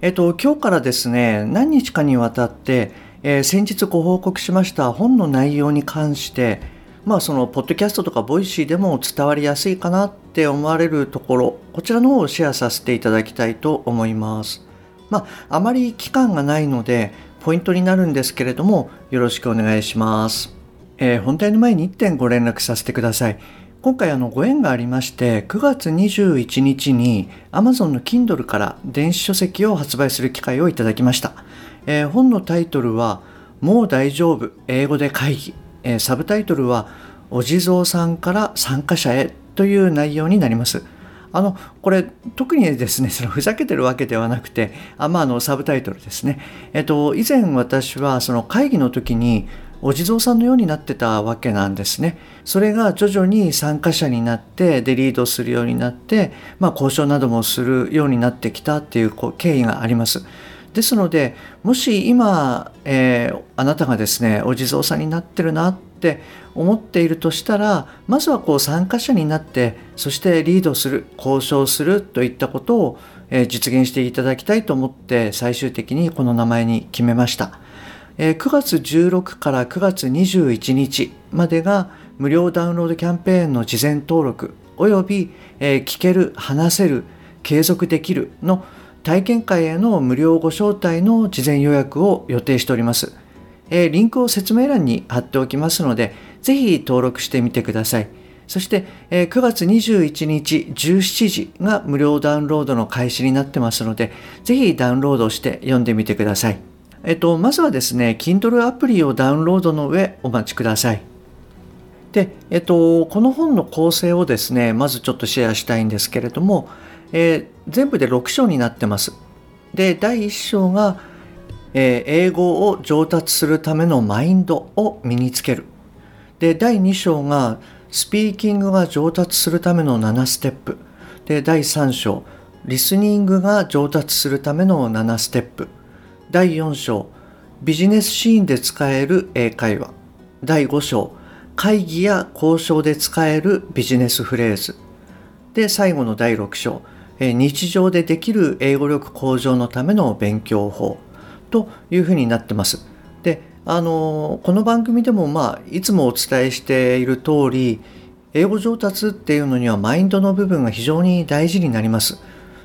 えっと今日からですね何日かにわたってえー、先日ご報告しました本の内容に関してまあそのポッドキャストとか Voicy でも伝わりやすいかなって思われるところこちらの方をシェアさせていただきたいと思います。まああまり期間がないのでポイントになるんですけれどもよろしくお願いします、えー、本題の前に1点ご連絡させてください。今回あのご縁がありまして9月21日に Amazon の Kindle から電子書籍を発売する機会をいただきましたえー、本のタイトルは「もう大丈夫英語で会議」えー、サブタイトルは「お地蔵さんから参加者へ」という内容になります。あのこれ特にですねそのふざけてるわけではなくてあ、まあ、あのサブタイトルですね。えっと以前私はその会議の時にお地蔵さんのようになってたわけなんですね。それが徐々に参加者になってでリードするようになって、まあ、交渉などもするようになってきたっていう経緯があります。ですのでもし今、えー、あなたがですねお地蔵さんになってるなって思っているとしたらまずはこう参加者になってそしてリードする交渉するといったことを、えー、実現していただきたいと思って最終的にこの名前に決めました、え、9月16から9月21日までが無料ダウンロードキャンペーンの事前登録および、え、聞ける話せる継続できるの体験会への無料ご招待の事前予約を予定しております。え、リンクを説明欄に貼っておきますので、ぜひ登録してみてください。そして、えー、9月21日17時が無料ダウンロードの開始になってますので、ぜひダウンロードして読んでみてください。えっと、まずはですね、Kindle アプリをダウンロードの上お待ちください。で、えっと、この本の構成をですね、まずちょっとシェアしたいんですけれども、えー、全部で6章になってます。で、第1章が、えー、英語を上達するためのマインドを身につける。で、第2章が、スピーキングが上達するための7ステップ。で、第3章、リスニングが上達するための7ステップ。第4章、ビジネスシーンで使える英会話。第5章、会議や交渉で使えるビジネスフレーズ。で、最後の第6章、日常でできる英語力向上のための勉強法というふうになってます。であのこの番組でも、まあ、いつもお伝えしている通り英語上達っていうのにはマインドの部分が非常に大事になります。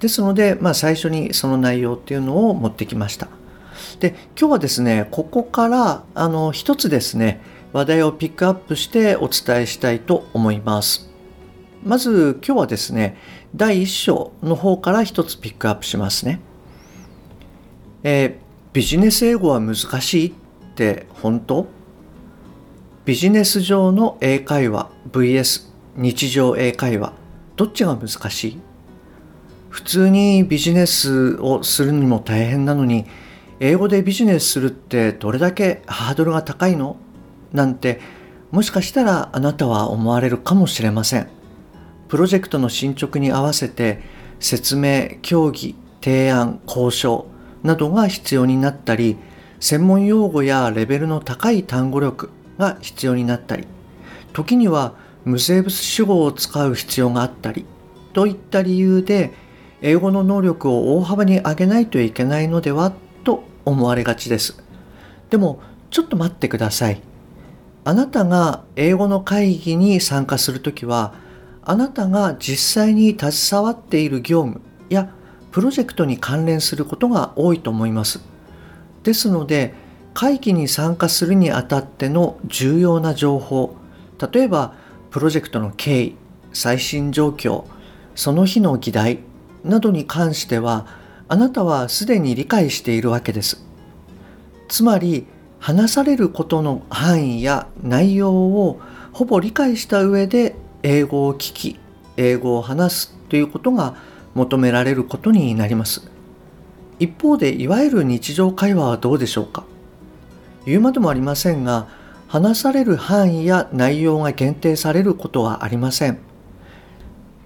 ですので、まあ、最初にその内容っていうのを持ってきました。で今日はですねここからあの一つですね話題をピックアップしてお伝えしたいと思います。まず今日はですね第1章の方から一つピックアップしますね。えー、ビジネス英語は難しいって本当？ビジネス上の英会話 vs 日常英会話どっちが難しい？普通にビジネスをするにも大変なのに英語でビジネスするってどれだけハードルが高いの？なんてもしかしたらあなたは思われるかもしれません。プロジェクトの進捗に合わせて説明、協議、提案、交渉などが必要になったり、専門用語やレベルの高い単語力が必要になったり、時には無生物主語を使う必要があったり、といった理由で、英語の能力を大幅に上げないといけないのでは思われがちです。でも、ちょっと待ってください。あなたが英語の会議に参加するときは、あなたが実際に携わっている業務やプロジェクトに関連することが多いと思います。ですので会議に参加するにあたっての重要な情報例えばプロジェクトの経緯最新状況その日の議題などに関してはあなたはすでに理解しているわけです。つまり話されることの範囲や内容をほぼ理解した上で英語を聞き英語を話すということが求められることになります。一方でいわゆる日常会話はどうでしょうか？言うまでもありませんが話される範囲や内容が限定されることはありません、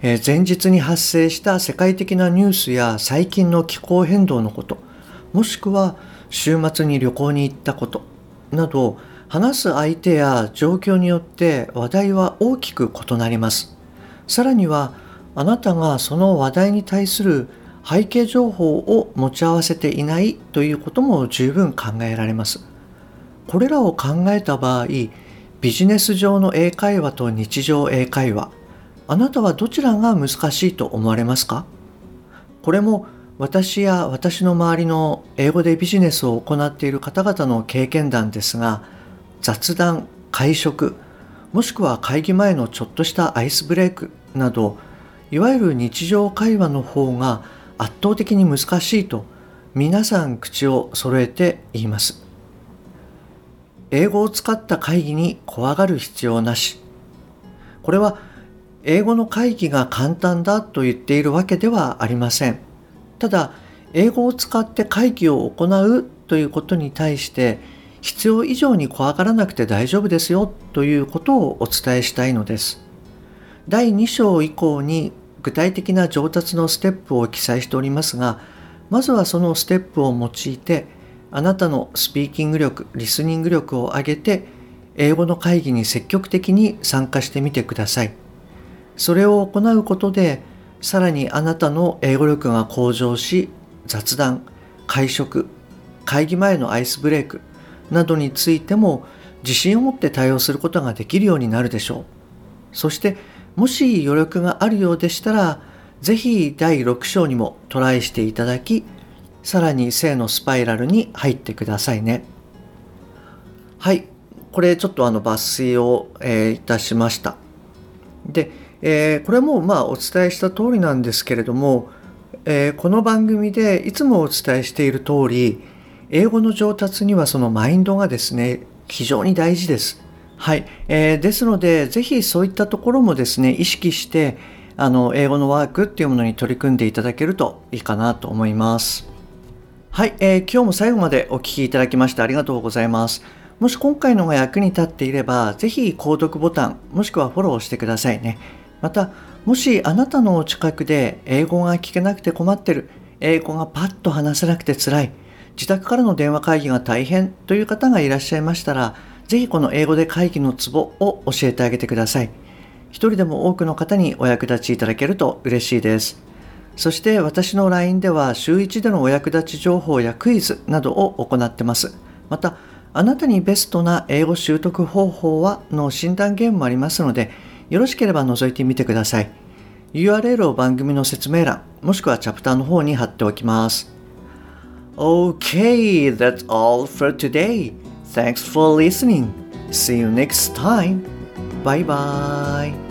え、前日に発生した世界的なニュースや最近の気候変動のこともしくは週末に旅行に行ったことなど話す相手や状況によって話題は大きく異なります。さらにはあなたがその話題に対する背景情報を持ち合わせていないということも十分考えられます。これらを考えた場合ビジネス上の英会話と日常英会話あなたはどちらが難しいと思われますか？これも私や私の周りの英語でビジネスを行っている方々の経験談ですが雑談会食もしくは会議前のちょっとしたアイスブレイクなどいわゆる日常会話の方が圧倒的に難しいと皆さん口を揃えて言います。英語を使った会議に怖がる必要なし。これは英語の会議が簡単だと言っているわけではありません。ただ英語を使って会議を行うということに対して必要以上に怖がらなくて大丈夫ですよということをお伝えしたいのです。第2章以降に具体的な上達のステップを記載しておりますがまずはそのステップを用いてあなたのスピーキング力リスニング力を上げて英語の会議に積極的に参加してみてください。それを行うことでさらにあなたの英語力が向上し雑談会食会議前のアイスブレイクなどについても自信を持って対応することができるようになるでしょう。そしてもし余力があるようでしたらぜひ第6章にもトライしていただきさらに正のスパイラルに入ってくださいね。はい。これちょっとあの抜粋を、えー、いたしました。でえー、これもまあお伝えした通りなんですけれども、えー、この番組でいつもお伝えしている通り英語の上達にはそのマインドがですね非常に大事です。はい、えー、ですのでぜひそういったところもですね意識してあの英語のワークっていうものに取り組んでいただけるといいかなと思います。はい、えー、今日も最後までお聴きいただきましてありがとうございます。もし今回のが役に立っていれば、ぜひ購読ボタン、もしくはフォローしてくださいね。またもしあなたのお近くで英語が聞けなくて困ってる。英語がパッと話せなくて辛い。自宅からの電話会議が大変。という方がいらっしゃいましたらぜひこの英語で会議のツボを教えてあげてください。一人でも多くの方にお役立ちいただけると嬉しいです。そして私の LINE では週1でのお役立ち情報やクイズなどを行ってます。またあなたにベストな英語習得方法はの診断ゲームもありますのでよろしければ覗いてみてください。URL を番組の説明欄、もしくはチャプターの方に貼っておきます。Okay, that's all for today. Thanks for listening. See you next time. Bye bye.